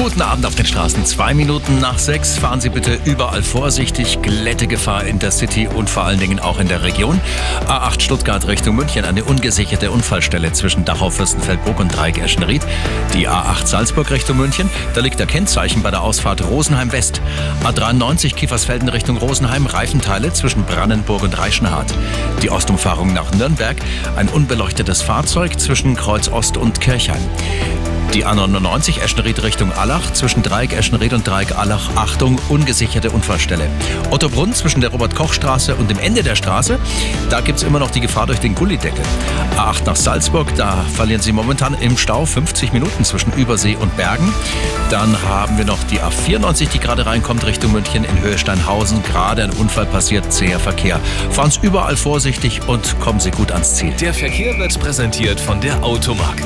Guten Abend auf den Straßen. Zwei Minuten nach sechs. Fahren Sie bitte überall vorsichtig. Glättegefahr in der City und vor allen Dingen auch in der Region. A8 Stuttgart Richtung München. Eine ungesicherte Unfallstelle zwischen Dachau, Fürstenfeldbruck und Dreieck Eschenried. Die A8 Salzburg Richtung München. Da liegt der Kennzeichen bei der Ausfahrt Rosenheim West. A93 Kiefersfelden Richtung Rosenheim. Reifenteile zwischen Brannenburg und Reichenhardt. Die Ostumfahrung nach Nürnberg. Ein unbeleuchtetes Fahrzeug zwischen Kreuz Ost und Kirchheim. Die A99 Eschenried Richtung Allach, zwischen Dreieck Eschenried und Dreieck Allach, Achtung, ungesicherte Unfallstelle. Ottobrunn zwischen der Robert-Koch-Straße und dem Ende der Straße, da gibt es immer noch die Gefahr durch den Gullideckel. A8 nach Salzburg, da verlieren Sie momentan im Stau 50 Minuten zwischen Übersee und Bergen. Dann haben wir noch die A94, die gerade reinkommt Richtung München in Höhe Steinhausen. Gerade ein Unfall passiert, zäher Verkehr. Fahren Sie überall vorsichtig und kommen Sie gut ans Ziel. Der Verkehr wird präsentiert von der Automark.